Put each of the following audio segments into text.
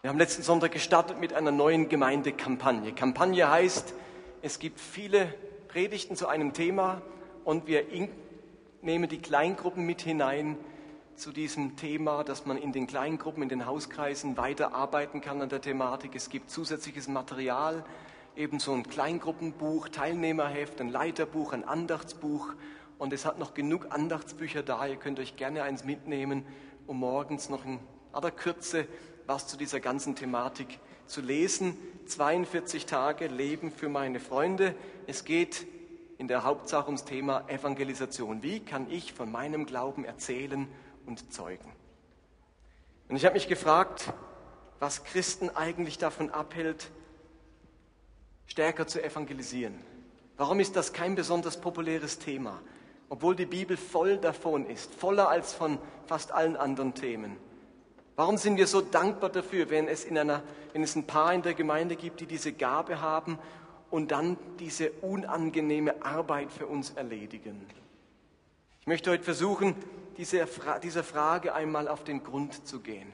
Wir haben letzten Sonntag gestartet mit einer neuen Gemeindekampagne. Kampagne heißt, es gibt viele Predigten zu einem Thema und wir nehmen die Kleingruppen mit hinein zu diesem Thema, dass man in den Kleingruppen, in den Hauskreisen weiterarbeiten kann an der Thematik. Es gibt zusätzliches Material, ebenso ein Kleingruppenbuch, Teilnehmerheft, ein Leiterbuch, ein Andachtsbuch und es hat noch genug Andachtsbücher da. Ihr könnt euch gerne eins mitnehmen, um morgens noch in aller Kürze was zu dieser ganzen Thematik zu lesen. 42 Tage Leben für meine Freunde. Es geht in der Hauptsache ums Thema Evangelisation. Wie kann ich von meinem Glauben erzählen und zeugen? Und ich habe mich gefragt, was Christen eigentlich davon abhält, stärker zu evangelisieren. Warum ist das kein besonders populäres Thema, obwohl die Bibel voll davon ist, voller als von fast allen anderen Themen? Warum sind wir so dankbar dafür, wenn es, in einer, wenn es ein paar in der Gemeinde gibt, die diese Gabe haben und dann diese unangenehme Arbeit für uns erledigen? Ich möchte heute versuchen, dieser Frage einmal auf den Grund zu gehen.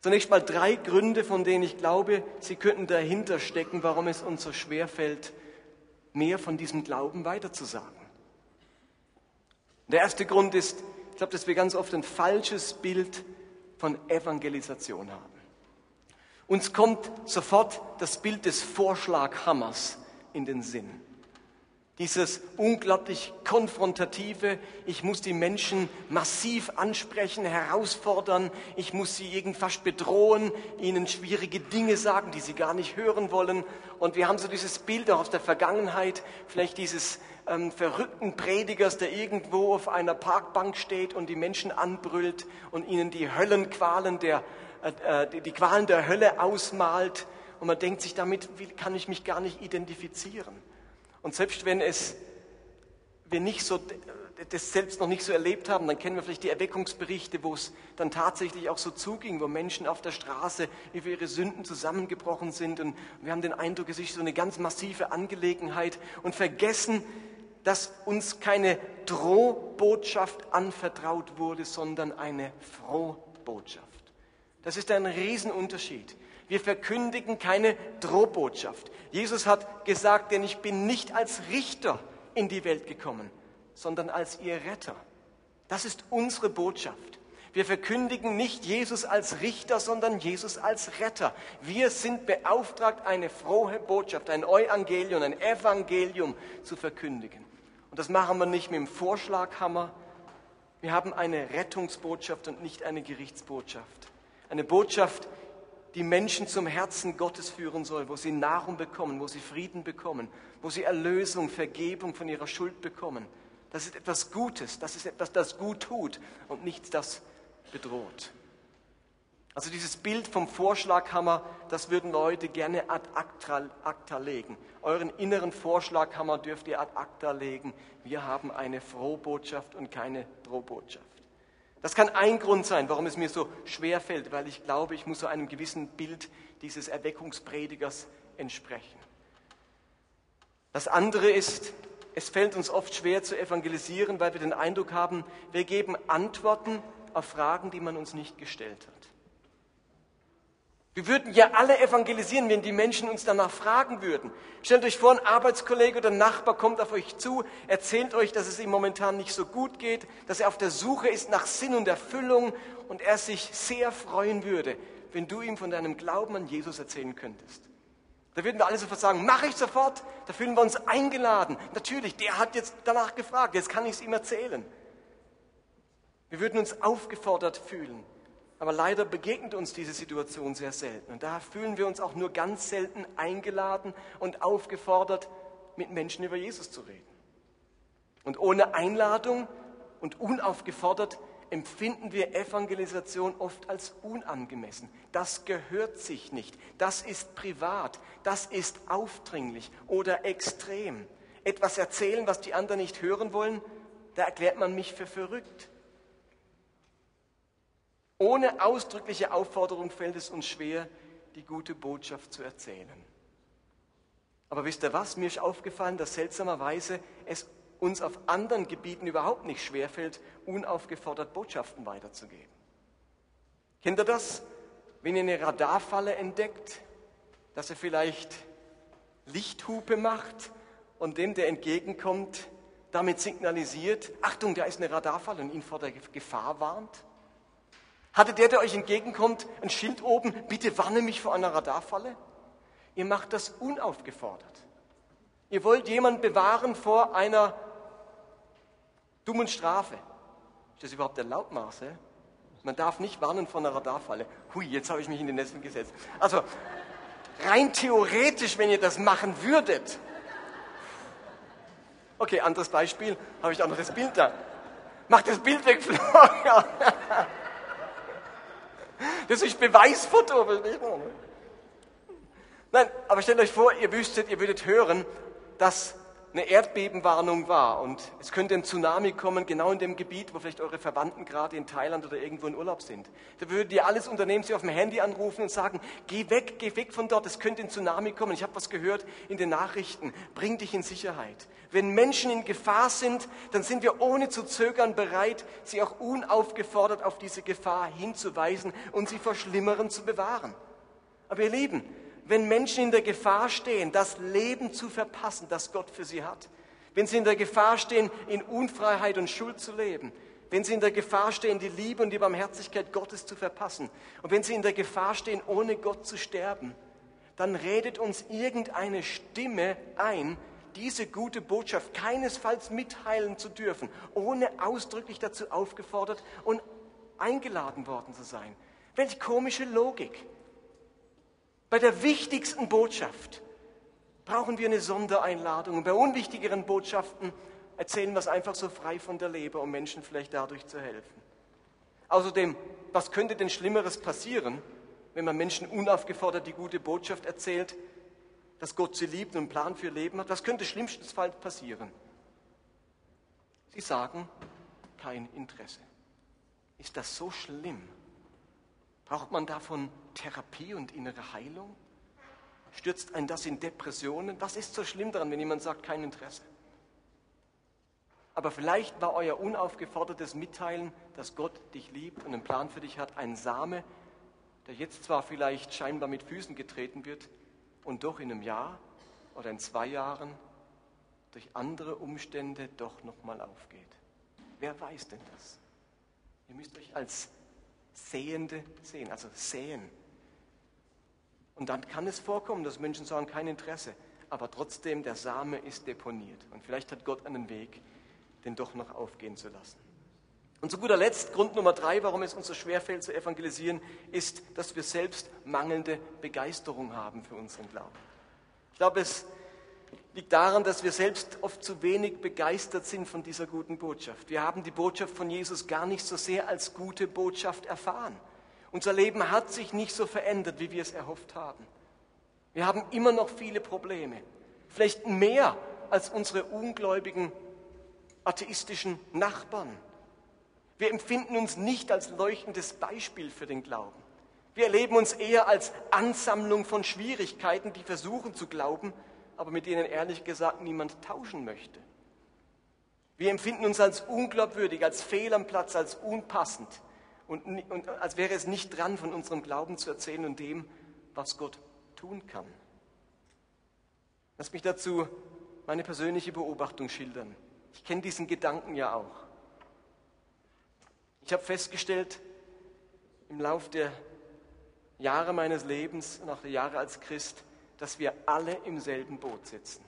Zunächst mal drei Gründe, von denen ich glaube, sie könnten dahinter stecken, warum es uns so schwer fällt, mehr von diesem Glauben weiterzusagen. Der erste Grund ist, ich glaube, dass wir ganz oft ein falsches Bild von Evangelisation haben. Uns kommt sofort das Bild des Vorschlaghammers in den Sinn. Dieses unglaublich konfrontative, ich muss die Menschen massiv ansprechen, herausfordern, ich muss sie irgendwie fast bedrohen, ihnen schwierige Dinge sagen, die sie gar nicht hören wollen. Und wir haben so dieses Bild auch aus der Vergangenheit, vielleicht dieses ähm, verrückten Predigers, der irgendwo auf einer Parkbank steht und die Menschen anbrüllt und ihnen die Höllenqualen der, äh, äh die Qualen der Hölle ausmalt. Und man denkt sich damit, wie kann ich mich gar nicht identifizieren? Und selbst wenn es wir nicht so das selbst noch nicht so erlebt haben, dann kennen wir vielleicht die Erweckungsberichte, wo es dann tatsächlich auch so zuging, wo Menschen auf der Straße über ihre Sünden zusammengebrochen sind und wir haben den Eindruck, es ist so eine ganz massive Angelegenheit und vergessen, dass uns keine Drohbotschaft anvertraut wurde, sondern eine Frohbotschaft. Das ist ein Riesenunterschied. Wir verkündigen keine Drohbotschaft. Jesus hat gesagt, denn ich bin nicht als Richter in die Welt gekommen, sondern als ihr Retter. Das ist unsere Botschaft. Wir verkündigen nicht Jesus als Richter, sondern Jesus als Retter. Wir sind beauftragt, eine frohe Botschaft, ein Evangelium, ein Evangelium zu verkündigen. Und das machen wir nicht mit dem Vorschlaghammer. Wir haben eine Rettungsbotschaft und nicht eine Gerichtsbotschaft. Eine Botschaft, die Menschen zum Herzen Gottes führen soll, wo sie Nahrung bekommen, wo sie Frieden bekommen, wo sie Erlösung, Vergebung von ihrer Schuld bekommen. Das ist etwas Gutes, das ist etwas, das gut tut und nichts, das bedroht. Also dieses Bild vom Vorschlaghammer, das würden Leute gerne ad acta, acta legen. Euren inneren Vorschlaghammer dürft ihr ad acta legen. Wir haben eine Frohbotschaft und keine Drohbotschaft. Das kann ein Grund sein, warum es mir so schwer fällt, weil ich glaube, ich muss so einem gewissen Bild dieses Erweckungspredigers entsprechen. Das andere ist, es fällt uns oft schwer zu evangelisieren, weil wir den Eindruck haben, wir geben Antworten auf Fragen, die man uns nicht gestellt hat. Wir würden ja alle evangelisieren, wenn die Menschen uns danach fragen würden. Stellt euch vor, ein Arbeitskollege oder ein Nachbar kommt auf euch zu, erzählt euch, dass es ihm momentan nicht so gut geht, dass er auf der Suche ist nach Sinn und Erfüllung und er sich sehr freuen würde, wenn du ihm von deinem Glauben an Jesus erzählen könntest. Da würden wir alle sofort sagen, mache ich sofort, da fühlen wir uns eingeladen. Natürlich, der hat jetzt danach gefragt, jetzt kann ich es ihm erzählen. Wir würden uns aufgefordert fühlen. Aber leider begegnet uns diese Situation sehr selten. Und da fühlen wir uns auch nur ganz selten eingeladen und aufgefordert, mit Menschen über Jesus zu reden. Und ohne Einladung und unaufgefordert empfinden wir Evangelisation oft als unangemessen. Das gehört sich nicht. Das ist privat. Das ist aufdringlich oder extrem. Etwas erzählen, was die anderen nicht hören wollen, da erklärt man mich für verrückt. Ohne ausdrückliche Aufforderung fällt es uns schwer, die gute Botschaft zu erzählen. Aber wisst ihr was? Mir ist aufgefallen, dass seltsamerweise es uns auf anderen Gebieten überhaupt nicht schwerfällt, unaufgefordert Botschaften weiterzugeben. Kennt ihr das? wenn ihr eine Radarfalle entdeckt, dass er vielleicht Lichthupe macht und dem, der entgegenkommt, damit signalisiert, Achtung, da ist eine Radarfalle und ihn vor der Gefahr warnt? Hatte der, der euch entgegenkommt, ein Schild oben, bitte warne mich vor einer Radarfalle? Ihr macht das unaufgefordert. Ihr wollt jemanden bewahren vor einer dummen Strafe. Ist das überhaupt erlaubt, Marcel? Man darf nicht warnen vor einer Radarfalle. Hui, jetzt habe ich mich in den Nesseln gesetzt. Also, rein theoretisch, wenn ihr das machen würdet. Okay, anderes Beispiel. Habe ich auch noch das Bild da. Mach das Bild weg, Florian. Das ist Beweisfoto? Nein, aber stellt euch vor, ihr wüsstet, ihr würdet hören, dass eine Erdbebenwarnung war und es könnte ein Tsunami kommen, genau in dem Gebiet, wo vielleicht eure Verwandten gerade in Thailand oder irgendwo in Urlaub sind. Da würdet ihr alles unternehmen, sie auf dem Handy anrufen und sagen, geh weg, geh weg von dort, es könnte ein Tsunami kommen. Ich habe was gehört in den Nachrichten, bring dich in Sicherheit. Wenn Menschen in Gefahr sind, dann sind wir ohne zu zögern bereit, sie auch unaufgefordert auf diese Gefahr hinzuweisen und sie vor Schlimmeren zu bewahren. Aber ihr Lieben, wenn Menschen in der Gefahr stehen, das Leben zu verpassen, das Gott für sie hat, wenn sie in der Gefahr stehen, in Unfreiheit und Schuld zu leben, wenn sie in der Gefahr stehen, die Liebe und die Barmherzigkeit Gottes zu verpassen und wenn sie in der Gefahr stehen, ohne Gott zu sterben, dann redet uns irgendeine Stimme ein, diese gute Botschaft keinesfalls mitteilen zu dürfen, ohne ausdrücklich dazu aufgefordert und eingeladen worden zu sein. Welch komische Logik. Bei der wichtigsten Botschaft brauchen wir eine Sondereinladung. Und bei unwichtigeren Botschaften erzählen wir es einfach so frei von der Leber, um Menschen vielleicht dadurch zu helfen. Außerdem, was könnte denn Schlimmeres passieren, wenn man Menschen unaufgefordert die gute Botschaft erzählt, dass Gott sie liebt und einen Plan für ihr Leben hat? Was könnte schlimmstenfalls passieren? Sie sagen, kein Interesse. Ist das so schlimm? Braucht man davon Therapie und innere Heilung? Stürzt ein das in Depressionen? Was ist so schlimm daran, wenn jemand sagt, kein Interesse? Aber vielleicht war euer unaufgefordertes Mitteilen, dass Gott dich liebt und einen Plan für dich hat, ein Same, der jetzt zwar vielleicht scheinbar mit Füßen getreten wird und doch in einem Jahr oder in zwei Jahren durch andere Umstände doch nochmal aufgeht. Wer weiß denn das? Ihr müsst euch als Sehende sehen, also sehen. Und dann kann es vorkommen, dass Menschen sagen, kein Interesse, aber trotzdem der Same ist deponiert. Und vielleicht hat Gott einen Weg, den doch noch aufgehen zu lassen. Und zu guter Letzt, Grund Nummer drei, warum es uns so schwerfällt zu evangelisieren, ist, dass wir selbst mangelnde Begeisterung haben für unseren Glauben. Ich glaube, es liegt daran, dass wir selbst oft zu wenig begeistert sind von dieser guten Botschaft. Wir haben die Botschaft von Jesus gar nicht so sehr als gute Botschaft erfahren. Unser Leben hat sich nicht so verändert, wie wir es erhofft haben. Wir haben immer noch viele Probleme, vielleicht mehr als unsere ungläubigen atheistischen Nachbarn. Wir empfinden uns nicht als leuchtendes Beispiel für den Glauben. Wir erleben uns eher als Ansammlung von Schwierigkeiten, die versuchen zu glauben, aber mit denen ehrlich gesagt niemand tauschen möchte. Wir empfinden uns als unglaubwürdig, als fehl am Platz, als unpassend und, und als wäre es nicht dran, von unserem Glauben zu erzählen und dem, was Gott tun kann. Lass mich dazu meine persönliche Beobachtung schildern. Ich kenne diesen Gedanken ja auch. Ich habe festgestellt, im Lauf der Jahre meines Lebens, nach der Jahre als Christ, dass wir alle im selben Boot sitzen.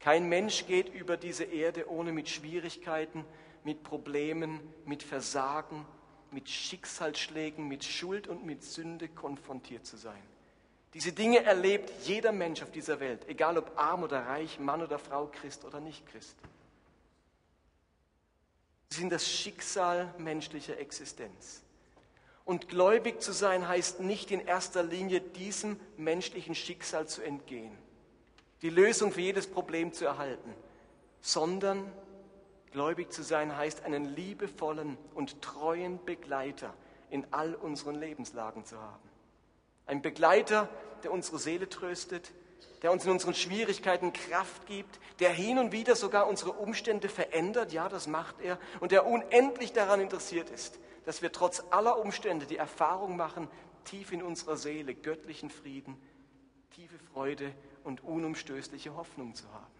Kein Mensch geht über diese Erde, ohne mit Schwierigkeiten, mit Problemen, mit Versagen, mit Schicksalsschlägen, mit Schuld und mit Sünde konfrontiert zu sein. Diese Dinge erlebt jeder Mensch auf dieser Welt, egal ob arm oder reich, Mann oder Frau, Christ oder nicht Christ. Sie sind das Schicksal menschlicher Existenz. Und gläubig zu sein heißt nicht in erster Linie diesem menschlichen Schicksal zu entgehen, die Lösung für jedes Problem zu erhalten, sondern gläubig zu sein heißt einen liebevollen und treuen Begleiter in all unseren Lebenslagen zu haben. Ein Begleiter, der unsere Seele tröstet, der uns in unseren Schwierigkeiten Kraft gibt, der hin und wieder sogar unsere Umstände verändert, ja, das macht er, und der unendlich daran interessiert ist, dass wir trotz aller Umstände die Erfahrung machen, tief in unserer Seele göttlichen Frieden, tiefe Freude und unumstößliche Hoffnung zu haben.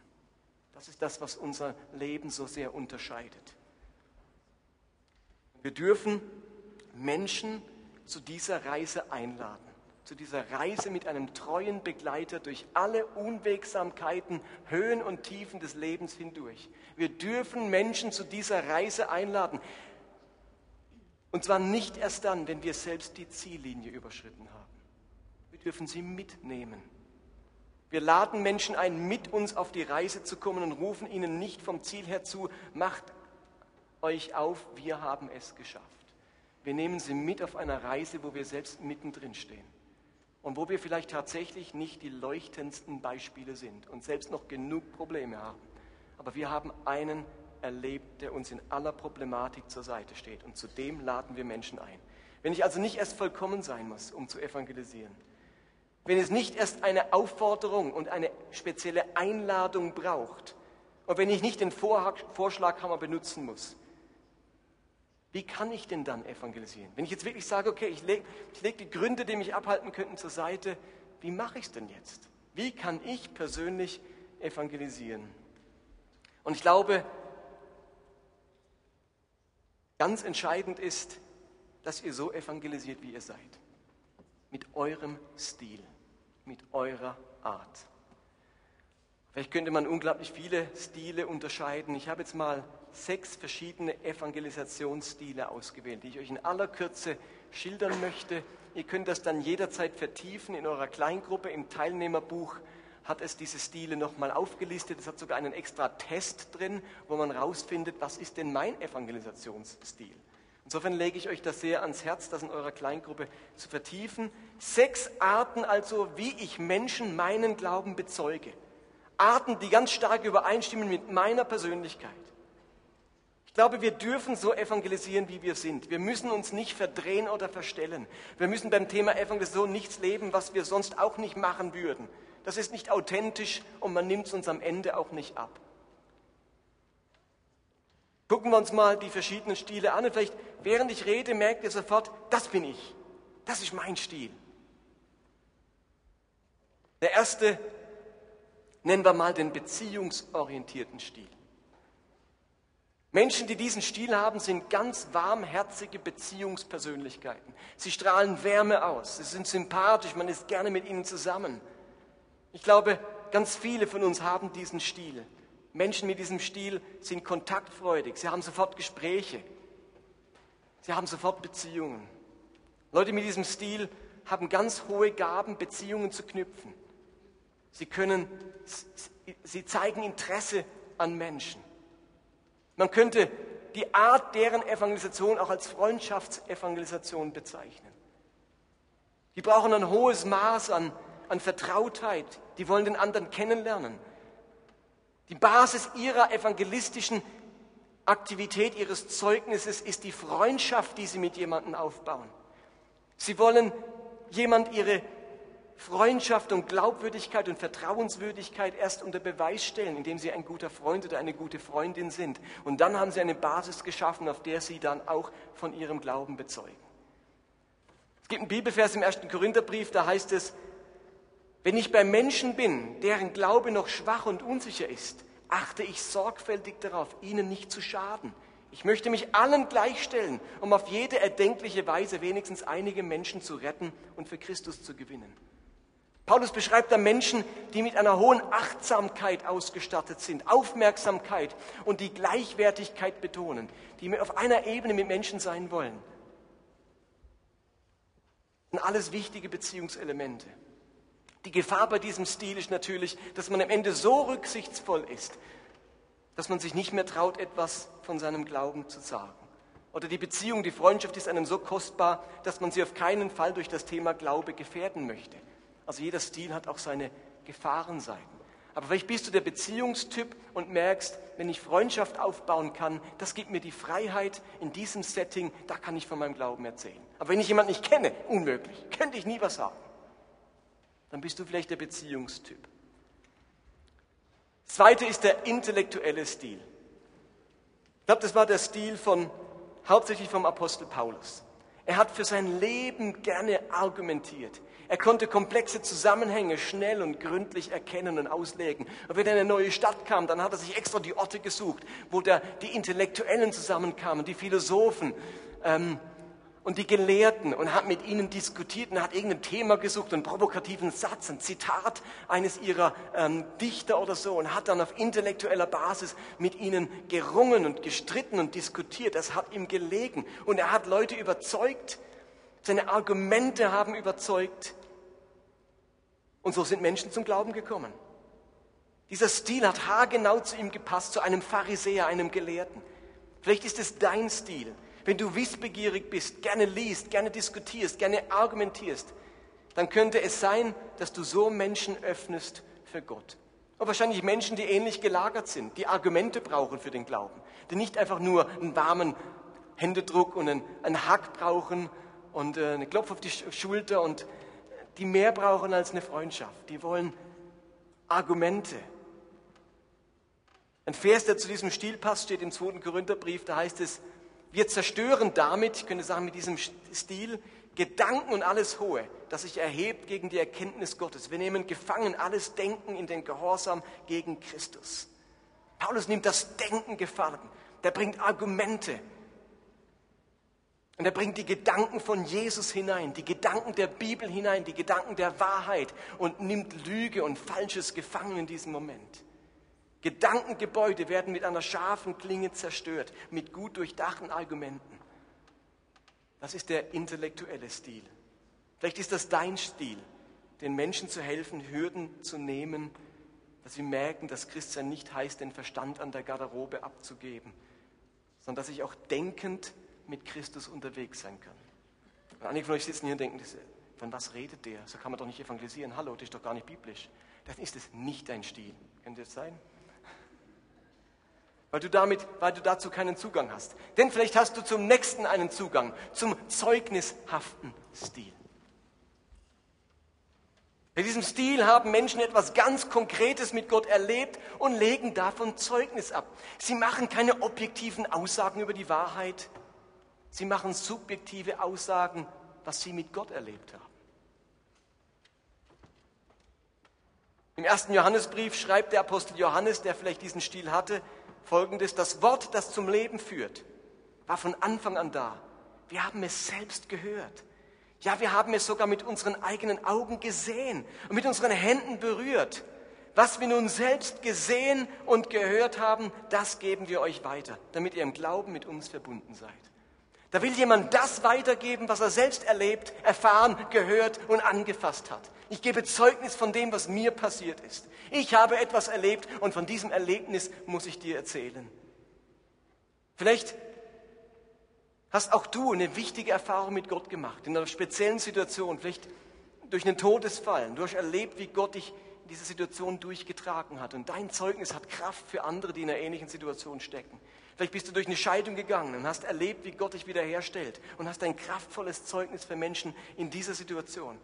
Das ist das, was unser Leben so sehr unterscheidet. Wir dürfen Menschen zu dieser Reise einladen, zu dieser Reise mit einem treuen Begleiter durch alle Unwegsamkeiten, Höhen und Tiefen des Lebens hindurch. Wir dürfen Menschen zu dieser Reise einladen. Und zwar nicht erst dann, wenn wir selbst die Ziellinie überschritten haben. Wir dürfen sie mitnehmen. Wir laden Menschen ein, mit uns auf die Reise zu kommen und rufen ihnen nicht vom Ziel her zu, macht euch auf, wir haben es geschafft. Wir nehmen sie mit auf einer Reise, wo wir selbst mittendrin stehen und wo wir vielleicht tatsächlich nicht die leuchtendsten Beispiele sind und selbst noch genug Probleme haben. Aber wir haben einen erlebt, der uns in aller Problematik zur Seite steht und zu dem laden wir Menschen ein. Wenn ich also nicht erst vollkommen sein muss, um zu evangelisieren, wenn es nicht erst eine Aufforderung und eine spezielle Einladung braucht und wenn ich nicht den Vorschlaghammer benutzen muss, wie kann ich denn dann evangelisieren? Wenn ich jetzt wirklich sage, okay, ich lege leg die Gründe, die mich abhalten könnten, zur Seite, wie mache ich es denn jetzt? Wie kann ich persönlich evangelisieren? Und ich glaube, ganz entscheidend ist, dass ihr so evangelisiert, wie ihr seid. Mit eurem Stil, mit eurer Art. Vielleicht könnte man unglaublich viele Stile unterscheiden. Ich habe jetzt mal sechs verschiedene Evangelisationsstile ausgewählt, die ich euch in aller Kürze schildern möchte. Ihr könnt das dann jederzeit vertiefen in eurer Kleingruppe. Im Teilnehmerbuch hat es diese Stile nochmal aufgelistet. Es hat sogar einen extra Test drin, wo man rausfindet, was ist denn mein Evangelisationsstil. Insofern lege ich euch das sehr ans Herz, das in eurer Kleingruppe zu vertiefen. Sechs Arten also, wie ich Menschen meinen Glauben bezeuge. Arten, die ganz stark übereinstimmen mit meiner Persönlichkeit. Ich glaube, wir dürfen so evangelisieren, wie wir sind. Wir müssen uns nicht verdrehen oder verstellen. Wir müssen beim Thema Evangelisation nichts leben, was wir sonst auch nicht machen würden. Das ist nicht authentisch und man nimmt es uns am Ende auch nicht ab. Gucken wir uns mal die verschiedenen Stile an und vielleicht, während ich rede, merkt ihr sofort, das bin ich. Das ist mein Stil. Der erste nennen wir mal den beziehungsorientierten Stil. Menschen, die diesen Stil haben, sind ganz warmherzige Beziehungspersönlichkeiten. Sie strahlen Wärme aus, sie sind sympathisch, man ist gerne mit ihnen zusammen. Ich glaube, ganz viele von uns haben diesen Stil. Menschen mit diesem Stil sind kontaktfreudig, sie haben sofort Gespräche, sie haben sofort Beziehungen. Leute mit diesem Stil haben ganz hohe Gaben, Beziehungen zu knüpfen. Sie können, sie zeigen Interesse an Menschen. Man könnte die Art deren Evangelisation auch als Freundschaftsevangelisation bezeichnen. Die brauchen ein hohes Maß an, an Vertrautheit. Die wollen den anderen kennenlernen. Die Basis ihrer evangelistischen Aktivität, ihres Zeugnisses ist die Freundschaft, die sie mit jemandem aufbauen. Sie wollen jemand ihre Freundschaft und Glaubwürdigkeit und Vertrauenswürdigkeit erst unter Beweis stellen, indem sie ein guter Freund oder eine gute Freundin sind. Und dann haben sie eine Basis geschaffen, auf der sie dann auch von ihrem Glauben bezeugen. Es gibt einen Bibelvers im ersten Korintherbrief, da heißt es, wenn ich bei Menschen bin, deren Glaube noch schwach und unsicher ist, achte ich sorgfältig darauf, ihnen nicht zu schaden. Ich möchte mich allen gleichstellen, um auf jede erdenkliche Weise wenigstens einige Menschen zu retten und für Christus zu gewinnen. Paulus beschreibt da Menschen, die mit einer hohen Achtsamkeit ausgestattet sind, Aufmerksamkeit und die Gleichwertigkeit betonen, die auf einer Ebene mit Menschen sein wollen. Und alles wichtige Beziehungselemente. Die Gefahr bei diesem Stil ist natürlich, dass man am Ende so rücksichtsvoll ist, dass man sich nicht mehr traut, etwas von seinem Glauben zu sagen. Oder die Beziehung, die Freundschaft ist einem so kostbar, dass man sie auf keinen Fall durch das Thema Glaube gefährden möchte. Also jeder Stil hat auch seine Gefahrenseiten. Aber vielleicht bist du der Beziehungstyp und merkst, wenn ich Freundschaft aufbauen kann, das gibt mir die Freiheit in diesem Setting, da kann ich von meinem Glauben erzählen. Aber wenn ich jemanden nicht kenne, unmöglich, könnte ich nie was sagen. Dann bist du vielleicht der Beziehungstyp. Zweite ist der intellektuelle Stil. Ich glaube, das war der Stil von, hauptsächlich vom Apostel Paulus. Er hat für sein Leben gerne argumentiert. Er konnte komplexe Zusammenhänge schnell und gründlich erkennen und auslegen. Und wenn er in eine neue Stadt kam, dann hat er sich extra die Orte gesucht, wo da die Intellektuellen zusammenkamen, die Philosophen ähm, und die Gelehrten und hat mit ihnen diskutiert und hat irgendein Thema gesucht, einen provokativen Satz, ein Zitat eines ihrer ähm, Dichter oder so und hat dann auf intellektueller Basis mit ihnen gerungen und gestritten und diskutiert. Das hat ihm gelegen und er hat Leute überzeugt, seine Argumente haben überzeugt. Und so sind Menschen zum Glauben gekommen. Dieser Stil hat haargenau zu ihm gepasst, zu einem Pharisäer, einem Gelehrten. Vielleicht ist es dein Stil. Wenn du wissbegierig bist, gerne liest, gerne diskutierst, gerne argumentierst, dann könnte es sein, dass du so Menschen öffnest für Gott. Und wahrscheinlich Menschen, die ähnlich gelagert sind, die Argumente brauchen für den Glauben, die nicht einfach nur einen warmen Händedruck und einen, einen Hack brauchen und äh, eine Klopf auf die Schulter und die mehr brauchen als eine Freundschaft. Die wollen Argumente. Ein Vers, der zu diesem Stil passt, steht im 2. Korintherbrief, da heißt es, wir zerstören damit, ich könnte sagen mit diesem Stil, Gedanken und alles Hohe, das sich erhebt gegen die Erkenntnis Gottes. Wir nehmen gefangen alles Denken in den Gehorsam gegen Christus. Paulus nimmt das Denken gefangen. Der bringt Argumente, und er bringt die Gedanken von Jesus hinein, die Gedanken der Bibel hinein, die Gedanken der Wahrheit und nimmt Lüge und Falsches gefangen in diesem Moment. Gedankengebäude werden mit einer scharfen Klinge zerstört, mit gut durchdachten Argumenten. Das ist der intellektuelle Stil. Vielleicht ist das dein Stil, den Menschen zu helfen, Hürden zu nehmen, dass sie merken, dass Christian nicht heißt, den Verstand an der Garderobe abzugeben, sondern dass ich auch denkend mit Christus unterwegs sein kann. Und einige von euch sitzen hier und denken, von was redet der? So kann man doch nicht evangelisieren. Hallo, das ist doch gar nicht biblisch. Dann ist es nicht dein Stil. Könnte das sein? Weil du, damit, weil du dazu keinen Zugang hast. Denn vielleicht hast du zum nächsten einen Zugang, zum zeugnishaften Stil. Bei diesem Stil haben Menschen etwas ganz Konkretes mit Gott erlebt und legen davon Zeugnis ab. Sie machen keine objektiven Aussagen über die Wahrheit, Sie machen subjektive Aussagen, was sie mit Gott erlebt haben. Im ersten Johannesbrief schreibt der Apostel Johannes, der vielleicht diesen Stil hatte, folgendes, das Wort, das zum Leben führt, war von Anfang an da. Wir haben es selbst gehört. Ja, wir haben es sogar mit unseren eigenen Augen gesehen und mit unseren Händen berührt. Was wir nun selbst gesehen und gehört haben, das geben wir euch weiter, damit ihr im Glauben mit uns verbunden seid. Da will jemand das weitergeben, was er selbst erlebt, erfahren, gehört und angefasst hat. Ich gebe Zeugnis von dem, was mir passiert ist. Ich habe etwas erlebt und von diesem Erlebnis muss ich dir erzählen. Vielleicht hast auch du eine wichtige Erfahrung mit Gott gemacht, in einer speziellen Situation, vielleicht durch einen Todesfall. Du hast erlebt, wie Gott dich in dieser Situation durchgetragen hat. Und dein Zeugnis hat Kraft für andere, die in einer ähnlichen Situation stecken. Vielleicht bist du durch eine Scheidung gegangen und hast erlebt, wie Gott dich wiederherstellt und hast ein kraftvolles Zeugnis für Menschen in dieser Situation.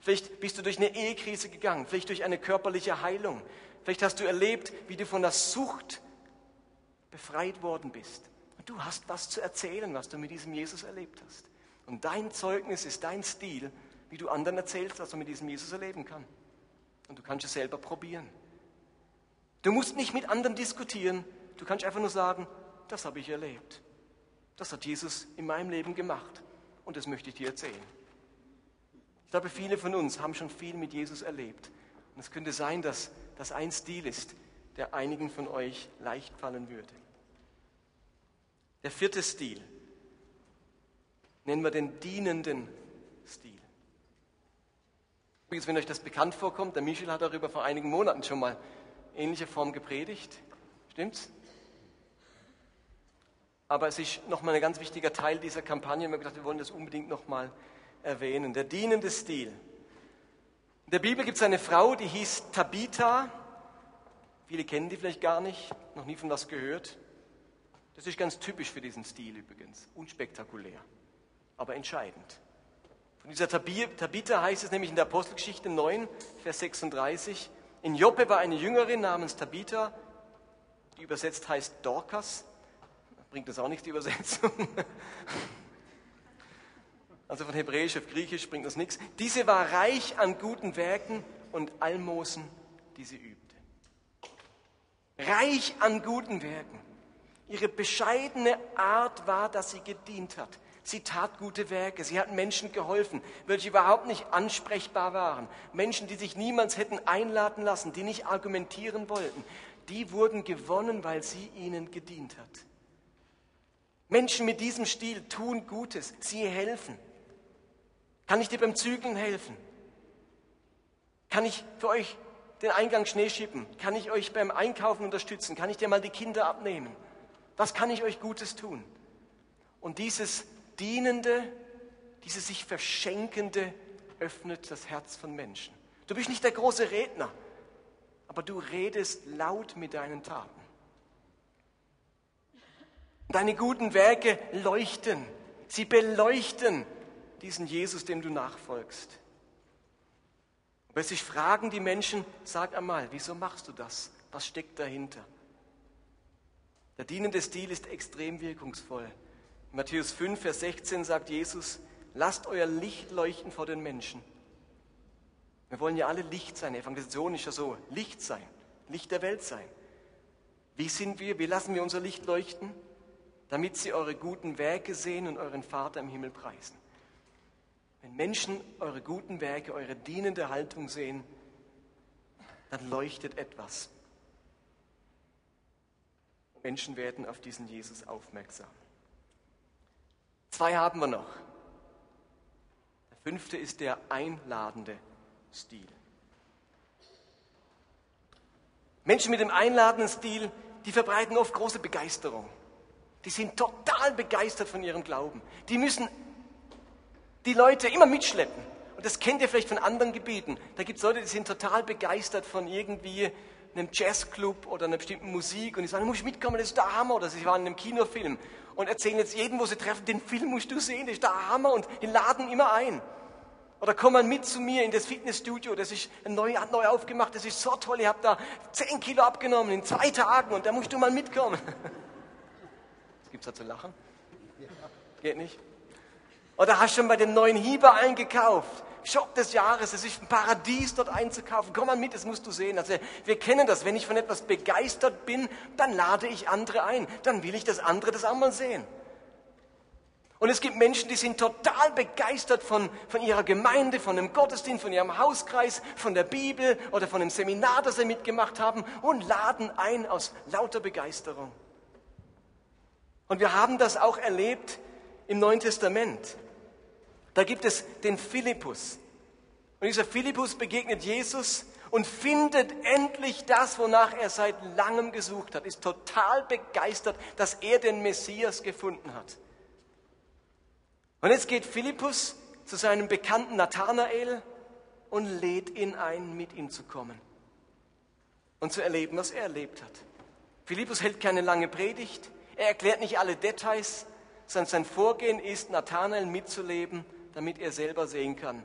Vielleicht bist du durch eine Ehekrise gegangen, vielleicht durch eine körperliche Heilung. Vielleicht hast du erlebt, wie du von der Sucht befreit worden bist. Und du hast was zu erzählen, was du mit diesem Jesus erlebt hast. Und dein Zeugnis ist dein Stil, wie du anderen erzählst, was man mit diesem Jesus erleben kann. Und du kannst es selber probieren. Du musst nicht mit anderen diskutieren. Du kannst einfach nur sagen, das habe ich erlebt. Das hat Jesus in meinem Leben gemacht und das möchte ich dir erzählen. Ich glaube, viele von uns haben schon viel mit Jesus erlebt. Und es könnte sein, dass das ein Stil ist, der einigen von euch leicht fallen würde. Der vierte Stil nennen wir den dienenden Stil. Übrigens, wenn euch das bekannt vorkommt, der Michel hat darüber vor einigen Monaten schon mal ähnliche Form gepredigt. Stimmt's? Aber es ist nochmal ein ganz wichtiger Teil dieser Kampagne. Wir haben gedacht, wir wollen das unbedingt nochmal erwähnen. Der dienende Stil. In der Bibel gibt es eine Frau, die hieß Tabitha. Viele kennen die vielleicht gar nicht, noch nie von was gehört. Das ist ganz typisch für diesen Stil übrigens. Unspektakulär, aber entscheidend. Von dieser Tabitha heißt es nämlich in der Apostelgeschichte 9, Vers 36. In Joppe war eine Jüngerin namens Tabitha, die übersetzt heißt Dorcas bringt das auch nicht, die Übersetzung. Also von Hebräisch auf Griechisch bringt das nichts. Diese war reich an guten Werken und Almosen, die sie übte. Reich an guten Werken. Ihre bescheidene Art war, dass sie gedient hat. Sie tat gute Werke, sie hat Menschen geholfen, welche überhaupt nicht ansprechbar waren. Menschen, die sich niemals hätten einladen lassen, die nicht argumentieren wollten. Die wurden gewonnen, weil sie ihnen gedient hat. Menschen mit diesem Stil tun Gutes, sie helfen. Kann ich dir beim Zügeln helfen? Kann ich für euch den Eingang Schnee schippen? Kann ich euch beim Einkaufen unterstützen? Kann ich dir mal die Kinder abnehmen? Was kann ich euch Gutes tun? Und dieses Dienende, dieses sich Verschenkende öffnet das Herz von Menschen. Du bist nicht der große Redner, aber du redest laut mit deinen Taten. Deine guten Werke leuchten, sie beleuchten diesen Jesus, dem du nachfolgst. Wenn sich fragen die Menschen, sag einmal, wieso machst du das? Was steckt dahinter? Der dienende Stil ist extrem wirkungsvoll. In Matthäus 5, Vers 16 sagt Jesus, lasst euer Licht leuchten vor den Menschen. Wir wollen ja alle Licht sein. Evangelisation ist ja so, Licht sein, Licht der Welt sein. Wie sind wir? Wie lassen wir unser Licht leuchten? Damit sie eure guten Werke sehen und euren Vater im Himmel preisen. Wenn Menschen eure guten Werke, eure dienende Haltung sehen, dann leuchtet etwas. Menschen werden auf diesen Jesus aufmerksam. Zwei haben wir noch. Der fünfte ist der einladende Stil. Menschen mit dem einladenden Stil, die verbreiten oft große Begeisterung. Die sind total begeistert von ihrem Glauben. Die müssen die Leute immer mitschleppen. Und das kennt ihr vielleicht von anderen Gebieten. Da gibt es Leute, die sind total begeistert von irgendwie einem Jazzclub oder einer bestimmten Musik und die sagen, du musst mitkommen, das ist der Hammer. Oder sie waren in einem Kinofilm und erzählen jetzt jedem, wo sie treffen, den Film musst du sehen, das ist der Hammer und die laden immer ein. Oder komm mal mit zu mir in das Fitnessstudio, das ist neu, neu aufgemacht, das ist so toll, ich habe da 10 Kilo abgenommen in zwei Tagen und da musst du mal mitkommen. Was gibt's da zu lachen? Geht nicht? Oder hast du schon bei dem neuen Hieber eingekauft? Shop des Jahres, es ist ein Paradies dort einzukaufen. Komm mal mit, das musst du sehen. Also wir kennen das, wenn ich von etwas begeistert bin, dann lade ich andere ein. Dann will ich, dass andere das auch mal sehen. Und es gibt Menschen, die sind total begeistert von, von ihrer Gemeinde, von dem Gottesdienst, von ihrem Hauskreis, von der Bibel oder von dem Seminar, das sie mitgemacht haben und laden ein aus lauter Begeisterung. Und wir haben das auch erlebt im Neuen Testament. Da gibt es den Philippus. Und dieser Philippus begegnet Jesus und findet endlich das, wonach er seit langem gesucht hat, ist total begeistert, dass er den Messias gefunden hat. Und jetzt geht Philippus zu seinem Bekannten Nathanael und lädt ihn ein, mit ihm zu kommen und zu erleben, was er erlebt hat. Philippus hält keine lange Predigt, er erklärt nicht alle Details, sondern sein Vorgehen ist, Nathanael mitzuleben, damit er selber sehen kann,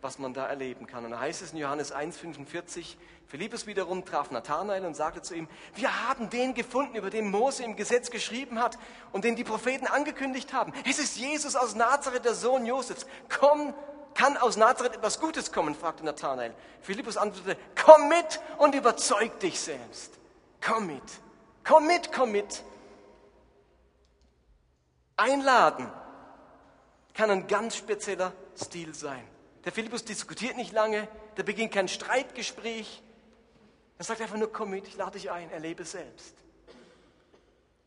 was man da erleben kann. Und da heißt es in Johannes 1,45, Philippus wiederum traf Nathanael und sagte zu ihm, wir haben den gefunden, über den Mose im Gesetz geschrieben hat und den die Propheten angekündigt haben. Es ist Jesus aus Nazareth, der Sohn Josefs. Komm, kann aus Nazareth etwas Gutes kommen? fragte Nathanael. Philippus antwortete, komm mit und überzeug dich selbst. Komm mit, komm mit, komm mit. Einladen kann ein ganz spezieller Stil sein. Der Philippus diskutiert nicht lange, der beginnt kein Streitgespräch. Er sagt einfach nur, komm mit, ich lade dich ein, erlebe selbst.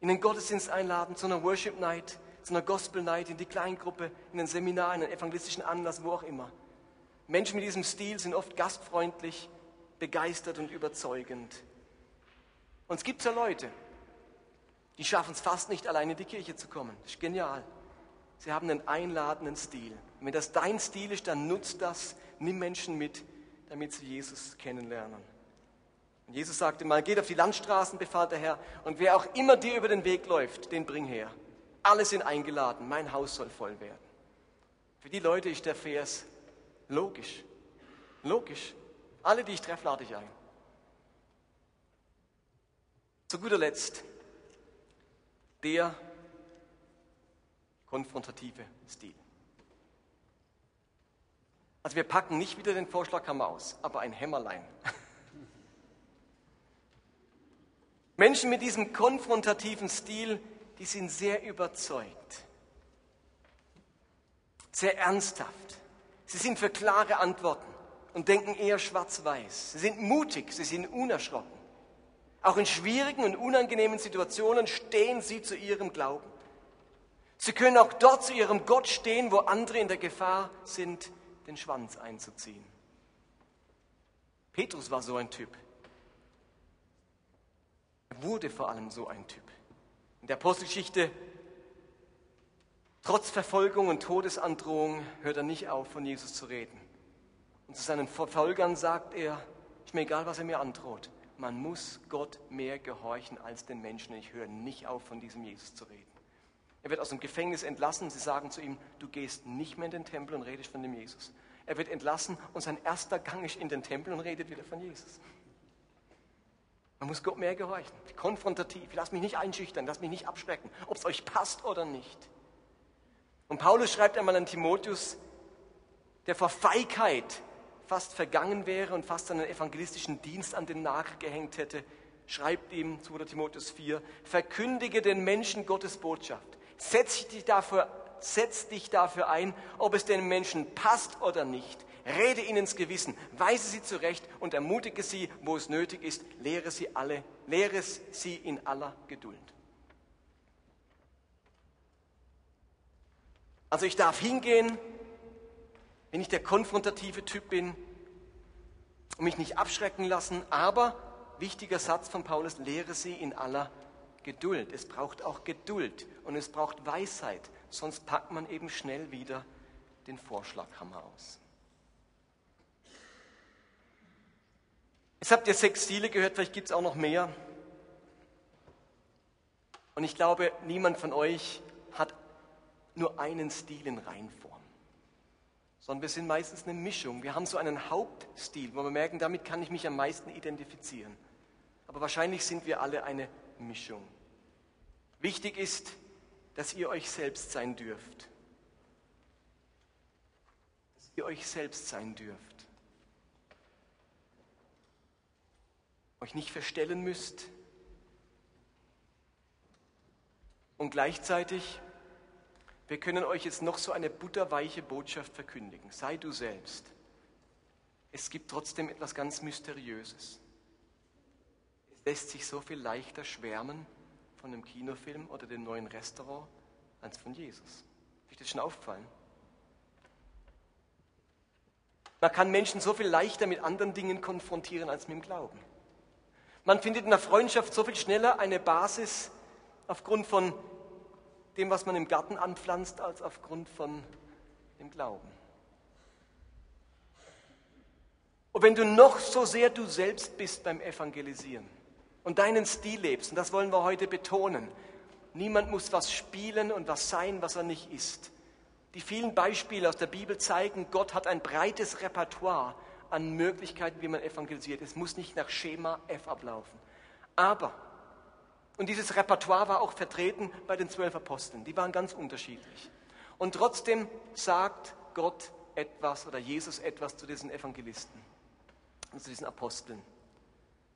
In den Gottesdienst einladen, zu einer Worship Night, zu einer Gospel Night, in die Kleingruppe, in ein Seminar, in einen evangelistischen Anlass, wo auch immer. Menschen mit diesem Stil sind oft gastfreundlich, begeistert und überzeugend. Und es gibt ja Leute, die schaffen es fast nicht, allein in die Kirche zu kommen. Das ist genial. Sie haben einen einladenden Stil. Und wenn das dein Stil ist, dann nutzt das, nimm Menschen mit, damit sie Jesus kennenlernen. Und Jesus sagte mal, geht auf die Landstraßen, befahl der Herr, und wer auch immer dir über den Weg läuft, den bring her. Alle sind eingeladen, mein Haus soll voll werden. Für die Leute ist der Vers logisch. Logisch. Alle, die ich treffe, lade ich ein. Zu guter Letzt, der konfrontative Stil. Also wir packen nicht wieder den Vorschlaghammer aus, aber ein Hämmerlein. Menschen mit diesem konfrontativen Stil, die sind sehr überzeugt, sehr ernsthaft. Sie sind für klare Antworten und denken eher schwarz-weiß. Sie sind mutig, sie sind unerschrocken. Auch in schwierigen und unangenehmen Situationen stehen sie zu ihrem Glauben. Sie können auch dort zu ihrem Gott stehen, wo andere in der Gefahr sind, den Schwanz einzuziehen. Petrus war so ein Typ. Er wurde vor allem so ein Typ. In der Apostelgeschichte, trotz Verfolgung und Todesandrohung, hört er nicht auf, von Jesus zu reden. Und zu seinen Verfolgern sagt er, ist mir egal, was er mir androht. Man muss Gott mehr gehorchen als den Menschen. Ich höre nicht auf, von diesem Jesus zu reden. Er wird aus dem Gefängnis entlassen. Sie sagen zu ihm, du gehst nicht mehr in den Tempel und redest von dem Jesus. Er wird entlassen und sein erster Gang ist in den Tempel und redet wieder von Jesus. Man muss Gott mehr gehorchen. Konfrontativ. Lass mich nicht einschüchtern, lass mich nicht abschrecken, ob es euch passt oder nicht. Und Paulus schreibt einmal an Timotheus, der vor Feigheit fast vergangen wäre und fast seinen evangelistischen Dienst an den Nagel gehängt hätte, schreibt ihm 2. Timotheus 4, verkündige den Menschen Gottes Botschaft. Setz dich, dafür, setz dich dafür ein, ob es den Menschen passt oder nicht. Rede ihnen ins Gewissen, weise sie zurecht und ermutige sie, wo es nötig ist, lehre sie alle, lehre sie in aller Geduld. Also ich darf hingehen, wenn ich der konfrontative Typ bin und mich nicht abschrecken lassen, aber wichtiger Satz von Paulus, lehre sie in aller Geduld. Es braucht auch Geduld und es braucht Weisheit, sonst packt man eben schnell wieder den Vorschlaghammer aus. Jetzt habt ihr sechs Stile gehört, vielleicht gibt es auch noch mehr. Und ich glaube, niemand von euch hat nur einen Stil in Reinform sondern wir sind meistens eine Mischung. Wir haben so einen Hauptstil, wo wir merken, damit kann ich mich am meisten identifizieren. Aber wahrscheinlich sind wir alle eine Mischung. Wichtig ist, dass ihr euch selbst sein dürft. Dass ihr euch selbst sein dürft. Euch nicht verstellen müsst. Und gleichzeitig wir können euch jetzt noch so eine butterweiche Botschaft verkündigen. Sei du selbst. Es gibt trotzdem etwas ganz Mysteriöses. Es lässt sich so viel leichter schwärmen von einem Kinofilm oder dem neuen Restaurant als von Jesus. Ist das schon aufgefallen? Man kann Menschen so viel leichter mit anderen Dingen konfrontieren als mit dem Glauben. Man findet in der Freundschaft so viel schneller eine Basis aufgrund von dem, was man im Garten anpflanzt, als aufgrund von dem Glauben. Und wenn du noch so sehr du selbst bist beim Evangelisieren und deinen Stil lebst, und das wollen wir heute betonen, niemand muss was spielen und was sein, was er nicht ist. Die vielen Beispiele aus der Bibel zeigen, Gott hat ein breites Repertoire an Möglichkeiten, wie man evangelisiert. Es muss nicht nach Schema F ablaufen. Aber und dieses Repertoire war auch vertreten bei den zwölf Aposteln. Die waren ganz unterschiedlich. Und trotzdem sagt Gott etwas oder Jesus etwas zu diesen Evangelisten und zu diesen Aposteln.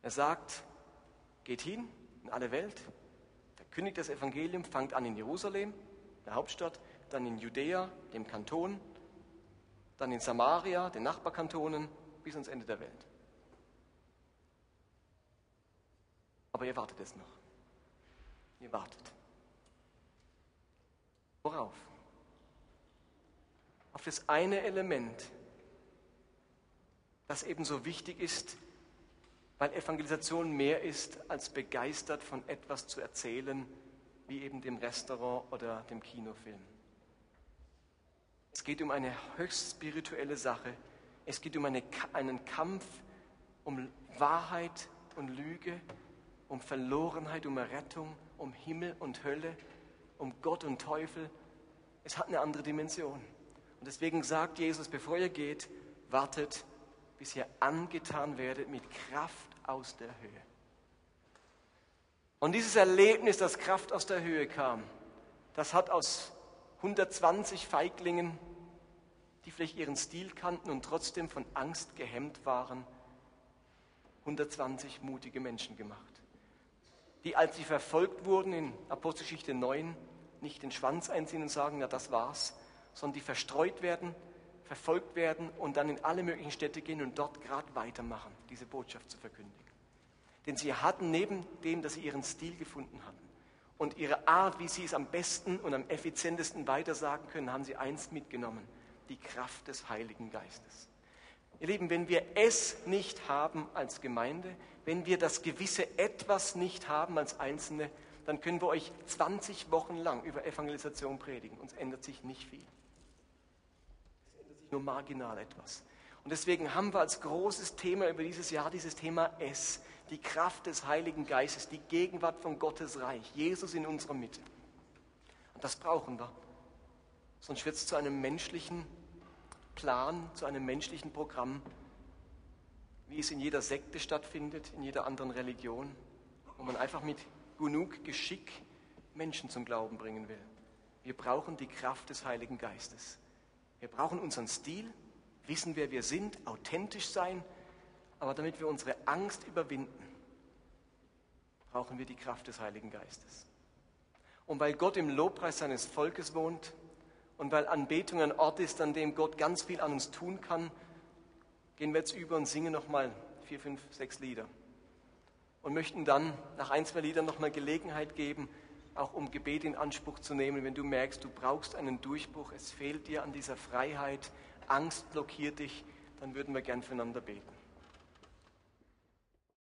Er sagt, geht hin in alle Welt, verkündigt das Evangelium, fangt an in Jerusalem, der Hauptstadt, dann in Judäa, dem Kanton, dann in Samaria, den Nachbarkantonen, bis ans Ende der Welt. Aber ihr wartet es noch. Ihr wartet. Worauf? Auf das eine Element, das ebenso wichtig ist, weil Evangelisation mehr ist, als begeistert von etwas zu erzählen, wie eben dem Restaurant oder dem Kinofilm. Es geht um eine höchst spirituelle Sache. Es geht um eine, einen Kampf um Wahrheit und Lüge, um Verlorenheit, um Errettung, um Himmel und Hölle, um Gott und Teufel. Es hat eine andere Dimension. Und deswegen sagt Jesus, bevor ihr geht, wartet, bis ihr angetan werdet mit Kraft aus der Höhe. Und dieses Erlebnis, dass Kraft aus der Höhe kam, das hat aus 120 Feiglingen die vielleicht ihren Stil kannten und trotzdem von Angst gehemmt waren, 120 mutige Menschen gemacht, die, als sie verfolgt wurden in Apostelgeschichte 9, nicht den Schwanz einziehen und sagen, na das war's, sondern die verstreut werden, verfolgt werden und dann in alle möglichen Städte gehen und dort gerade weitermachen, diese Botschaft zu verkündigen. Denn sie hatten neben dem, dass sie ihren Stil gefunden hatten und ihre Art, wie sie es am besten und am effizientesten weitersagen können, haben sie eins mitgenommen, die Kraft des Heiligen Geistes. Ihr Lieben, wenn wir es nicht haben als Gemeinde, wenn wir das gewisse Etwas nicht haben als Einzelne, dann können wir euch 20 Wochen lang über Evangelisation predigen. Uns ändert sich nicht viel. Es ändert sich nur marginal etwas. Und deswegen haben wir als großes Thema über dieses Jahr dieses Thema Es, die Kraft des Heiligen Geistes, die Gegenwart von Gottes Reich, Jesus in unserer Mitte. Und das brauchen wir. Sonst wird es zu einem menschlichen Plan, zu einem menschlichen Programm, wie es in jeder Sekte stattfindet, in jeder anderen Religion, wo man einfach mit genug Geschick Menschen zum Glauben bringen will. Wir brauchen die Kraft des Heiligen Geistes. Wir brauchen unseren Stil, wissen, wer wir sind, authentisch sein, aber damit wir unsere Angst überwinden, brauchen wir die Kraft des Heiligen Geistes. Und weil Gott im Lobpreis seines Volkes wohnt und weil Anbetung ein Ort ist, an dem Gott ganz viel an uns tun kann, gehen wir jetzt über und singen nochmal vier, fünf, sechs Lieder und möchten dann nach ein, zwei Liedern nochmal Gelegenheit geben, auch um Gebet in Anspruch zu nehmen, wenn du merkst, du brauchst einen Durchbruch, es fehlt dir an dieser Freiheit, Angst blockiert dich, dann würden wir gern füreinander beten.